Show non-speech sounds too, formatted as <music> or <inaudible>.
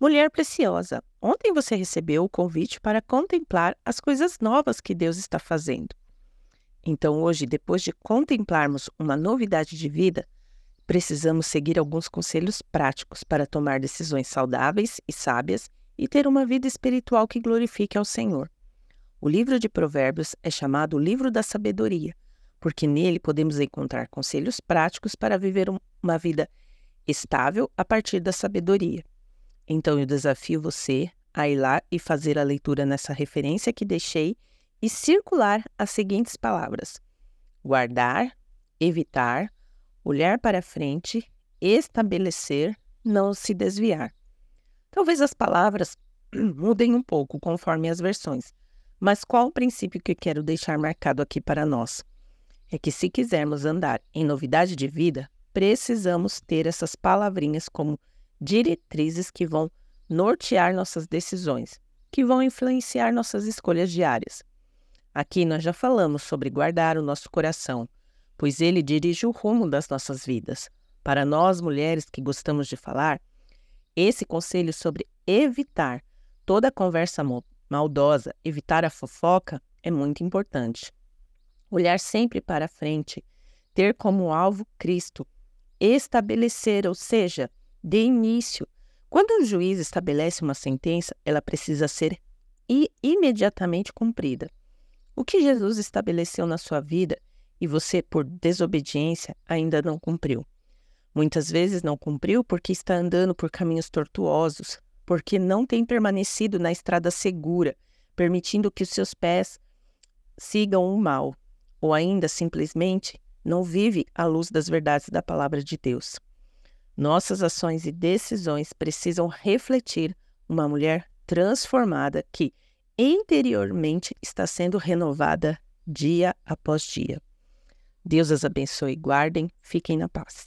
Mulher preciosa, ontem você recebeu o convite para contemplar as coisas novas que Deus está fazendo. Então, hoje, depois de contemplarmos uma novidade de vida, precisamos seguir alguns conselhos práticos para tomar decisões saudáveis e sábias e ter uma vida espiritual que glorifique ao Senhor. O livro de Provérbios é chamado o livro da sabedoria, porque nele podemos encontrar conselhos práticos para viver uma vida estável a partir da sabedoria. Então eu desafio você a ir lá e fazer a leitura nessa referência que deixei e circular as seguintes palavras: guardar, evitar, olhar para frente, estabelecer, não se desviar. Talvez as palavras <clears throat> mudem um pouco conforme as versões, mas qual o princípio que quero deixar marcado aqui para nós? É que se quisermos andar em novidade de vida, precisamos ter essas palavrinhas como diretrizes que vão nortear nossas decisões, que vão influenciar nossas escolhas diárias. Aqui nós já falamos sobre guardar o nosso coração, pois ele dirige o rumo das nossas vidas. Para nós mulheres que gostamos de falar, esse conselho sobre evitar toda conversa maldosa, evitar a fofoca, é muito importante. Olhar sempre para frente, ter como alvo Cristo, estabelecer, ou seja, de início. Quando um juiz estabelece uma sentença, ela precisa ser imediatamente cumprida. O que Jesus estabeleceu na sua vida e você, por desobediência, ainda não cumpriu. Muitas vezes não cumpriu porque está andando por caminhos tortuosos, porque não tem permanecido na estrada segura, permitindo que os seus pés sigam o mal, ou ainda simplesmente não vive à luz das verdades da palavra de Deus. Nossas ações e decisões precisam refletir uma mulher transformada que interiormente está sendo renovada dia após dia. Deus as abençoe e guardem. Fiquem na paz.